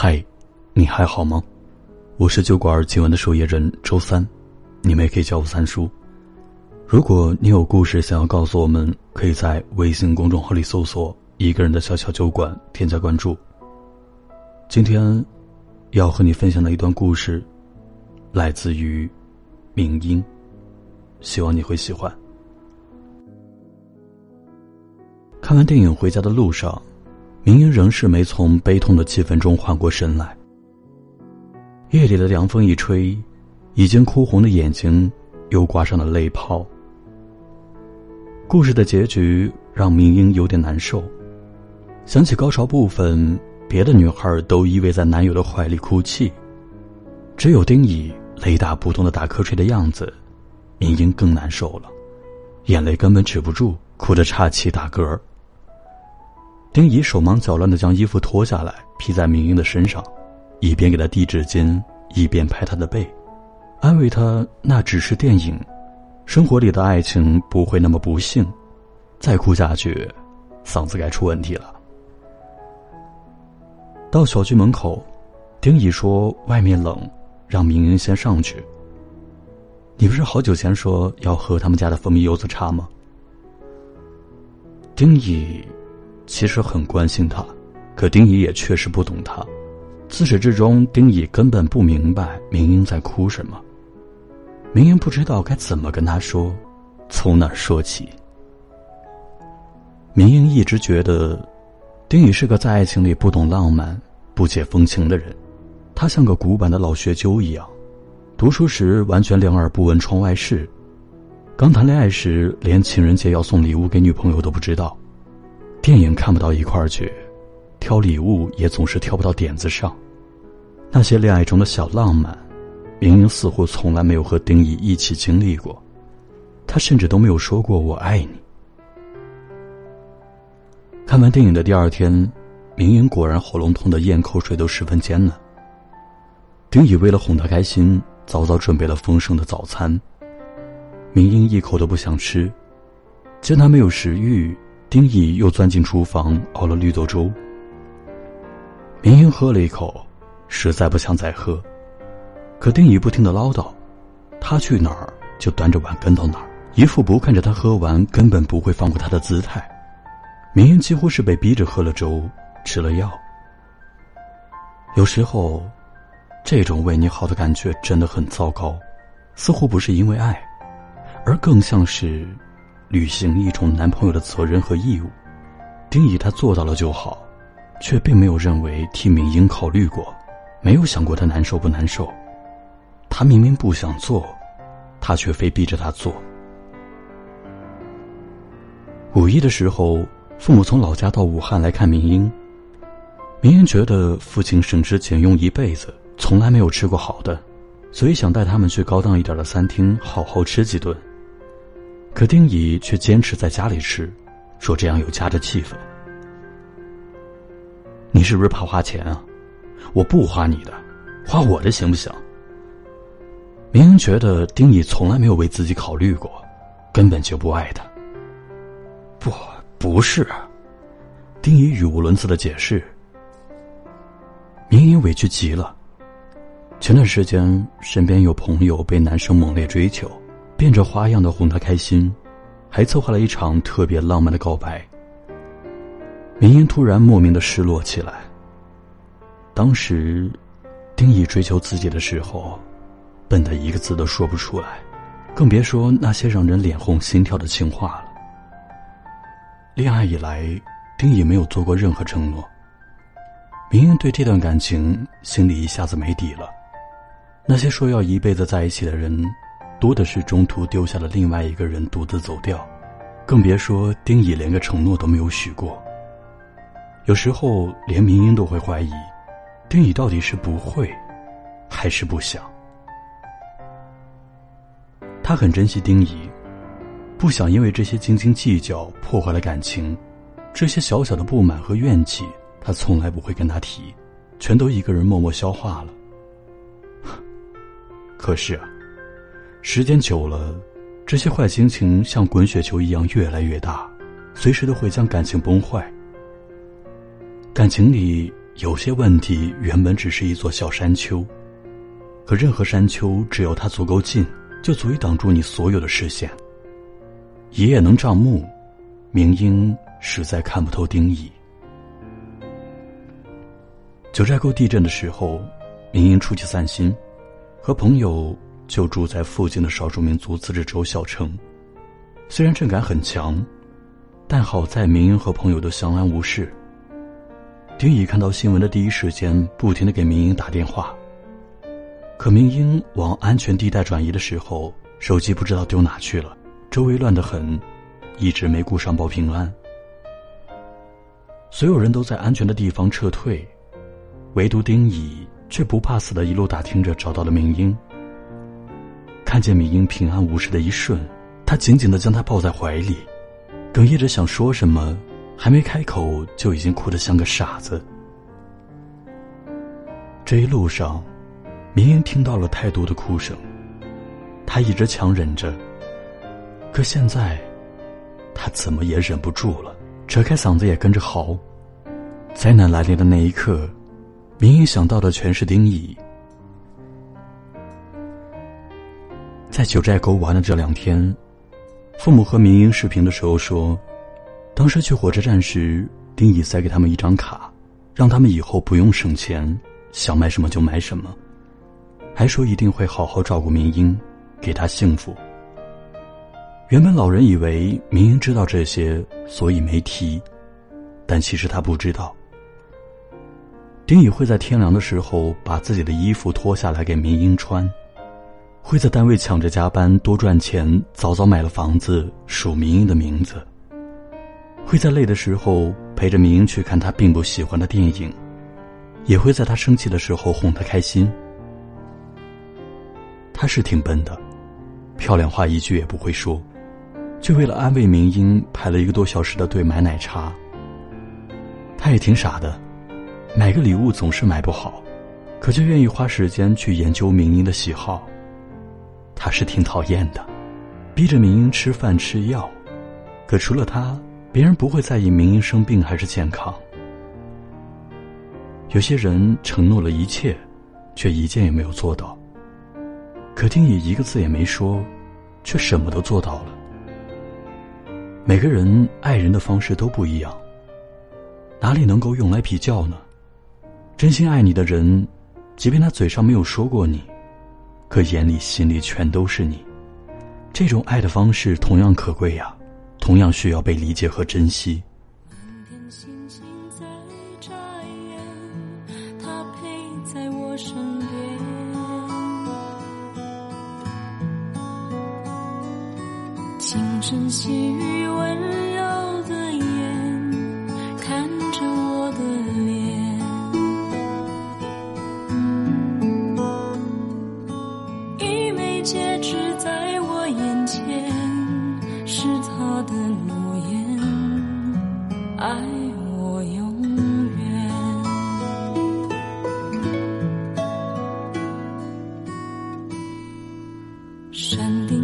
嗨，你还好吗？我是酒馆今晚的守夜人周三，你们也可以叫我三叔。如果你有故事想要告诉我们，可以在微信公众号里搜索“一个人的小小酒馆”，添加关注。今天要和你分享的一段故事，来自于明英，希望你会喜欢。看完电影回家的路上。明英仍是没从悲痛的气氛中缓过神来。夜里的凉风一吹，已经哭红的眼睛又挂上了泪泡。故事的结局让明英有点难受。想起高潮部分，别的女孩都依偎在男友的怀里哭泣，只有丁乙雷打不动的打瞌睡的样子，明英更难受了，眼泪根本止不住，哭得岔气打嗝。丁乙手忙脚乱的将衣服脱下来披在明英的身上，一边给她递纸巾，一边拍她的背，安慰她那只是电影，生活里的爱情不会那么不幸。再哭下去，嗓子该出问题了。到小区门口，丁乙说外面冷，让明英先上去。你不是好久前说要喝他们家的蜂蜜柚子茶吗？丁乙。其实很关心他，可丁乙也确实不懂他。自始至终，丁乙根本不明白明英在哭什么。明英不知道该怎么跟他说，从哪儿说起。明英一直觉得，丁乙是个在爱情里不懂浪漫、不解风情的人。他像个古板的老学究一样，读书时完全两耳不闻窗外事，刚谈恋爱时连情人节要送礼物给女朋友都不知道。电影看不到一块儿去，挑礼物也总是挑不到点子上。那些恋爱中的小浪漫，明明似乎从来没有和丁乙一起经历过。他甚至都没有说过“我爱你”。看完电影的第二天，明英果然喉咙痛的咽口水都十分艰难。丁乙为了哄她开心，早早准备了丰盛的早餐。明英一口都不想吃，见他没有食欲。丁乙又钻进厨房熬了绿豆粥。明英喝了一口，实在不想再喝，可丁乙不停的唠叨，他去哪儿就端着碗跟到哪儿，一副不看着他喝完根本不会放过他的姿态。明英几乎是被逼着喝了粥，吃了药。有时候，这种为你好的感觉真的很糟糕，似乎不是因为爱，而更像是。履行一种男朋友的责任和义务，丁乙他做到了就好，却并没有认为替敏英考虑过，没有想过他难受不难受。他明明不想做，他却非逼着他做。五一的时候，父母从老家到武汉来看明英，明英觉得父亲省吃俭用一辈子，从来没有吃过好的，所以想带他们去高档一点的餐厅好好吃几顿。可丁乙却坚持在家里吃，说这样有家的气氛。你是不是怕花钱啊？我不花你的，花我的行不行？明明觉得丁乙从来没有为自己考虑过，根本就不爱他。不，不是。丁乙语无伦次的解释。明英委屈极了。前段时间，身边有朋友被男生猛烈追求。变着花样的哄她开心，还策划了一场特别浪漫的告白。明英突然莫名的失落起来。当时，丁乙追求自己的时候，笨的一个字都说不出来，更别说那些让人脸红心跳的情话了。恋爱以来，丁乙没有做过任何承诺。明英对这段感情心里一下子没底了。那些说要一辈子在一起的人。多的是中途丢下了另外一个人独自走掉，更别说丁乙连个承诺都没有许过。有时候连明英都会怀疑，丁乙到底是不会，还是不想。他很珍惜丁乙，不想因为这些斤斤计较破坏了感情。这些小小的不满和怨气，他从来不会跟他提，全都一个人默默消化了。可是啊。时间久了，这些坏心情像滚雪球一样越来越大，随时都会将感情崩坏。感情里有些问题原本只是一座小山丘，可任何山丘只有它足够近，就足以挡住你所有的视线。一夜能障目，明英实在看不透丁乙。九寨沟地震的时候，明英出去散心，和朋友就住在附近的少数民族自治州小城。虽然震感很强，但好在明英和朋友都相安无事。丁乙看到新闻的第一时间，不停的给明英打电话。可明英往安全地带转移的时候，手机不知道丢哪去了，周围乱得很，一直没顾上报平安。所有人都在安全的地方撤退，唯独丁乙却不怕死的一路打听着找到了明英。看见明英平安无事的一瞬，他紧紧的将她抱在怀里，哽咽着想说什么。还没开口，就已经哭得像个傻子。这一路上，明英听到了太多的哭声，她一直强忍着。可现在，她怎么也忍不住了，扯开嗓子也跟着嚎。灾难来临的那一刻，明英想到的全是丁乙。在九寨沟玩的这两天，父母和明英视频的时候说。当时去火车站时，丁乙塞给他们一张卡，让他们以后不用省钱，想买什么就买什么，还说一定会好好照顾明英，给她幸福。原本老人以为明英知道这些，所以没提，但其实他不知道。丁乙会在天凉的时候把自己的衣服脱下来给明英穿，会在单位抢着加班多赚钱，早早买了房子，署明英的名字。会在累的时候陪着明英去看他并不喜欢的电影，也会在他生气的时候哄他开心。他是挺笨的，漂亮话一句也不会说，却为了安慰明英排了一个多小时的队买奶茶。他也挺傻的，买个礼物总是买不好，可却愿意花时间去研究明英的喜好。他是挺讨厌的，逼着明英吃饭吃药，可除了他。别人不会在意明英生病还是健康。有些人承诺了一切，却一件也没有做到。可丁乙一个字也没说，却什么都做到了。每个人爱人的方式都不一样，哪里能够用来比较呢？真心爱你的人，即便他嘴上没有说过你，可眼里心里全都是你。这种爱的方式同样可贵呀。同样需要被理解和珍惜。满天星星在眨眼，他陪在我身边。轻声细雨，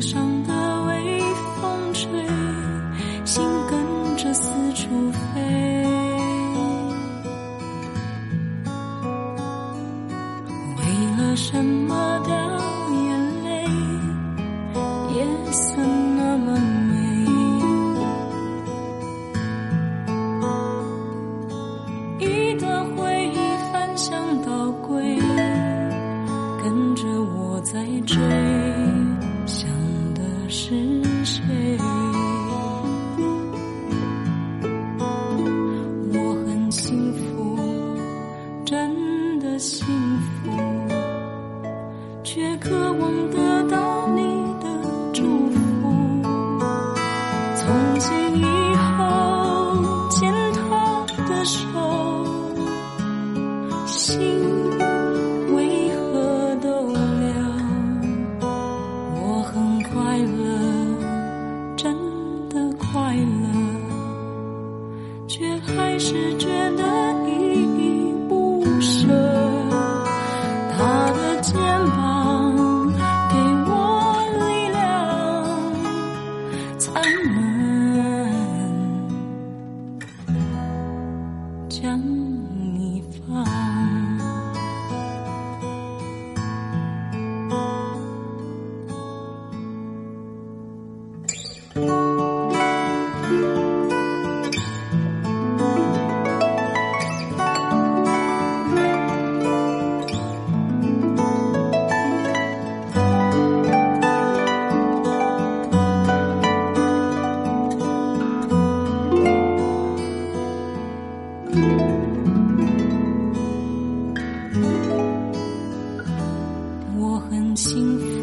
上的微风吹心跟着四处飞为了什么掉眼泪夜色那么美。一段回忆翻箱倒柜跟着我在追。不幸福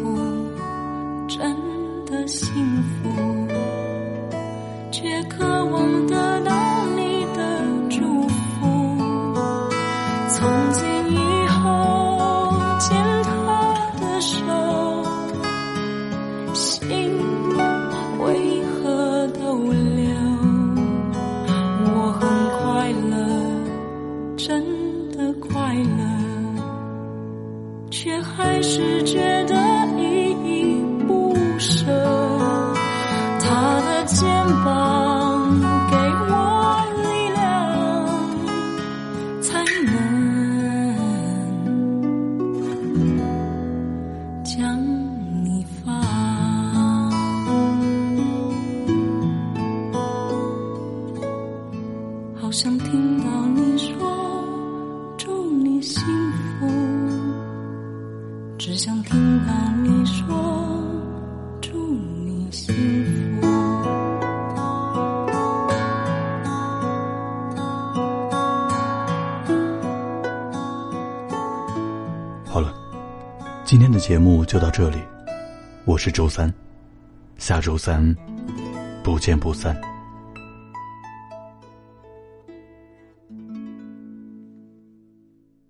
今天的节目就到这里我是周三下周三不见不散。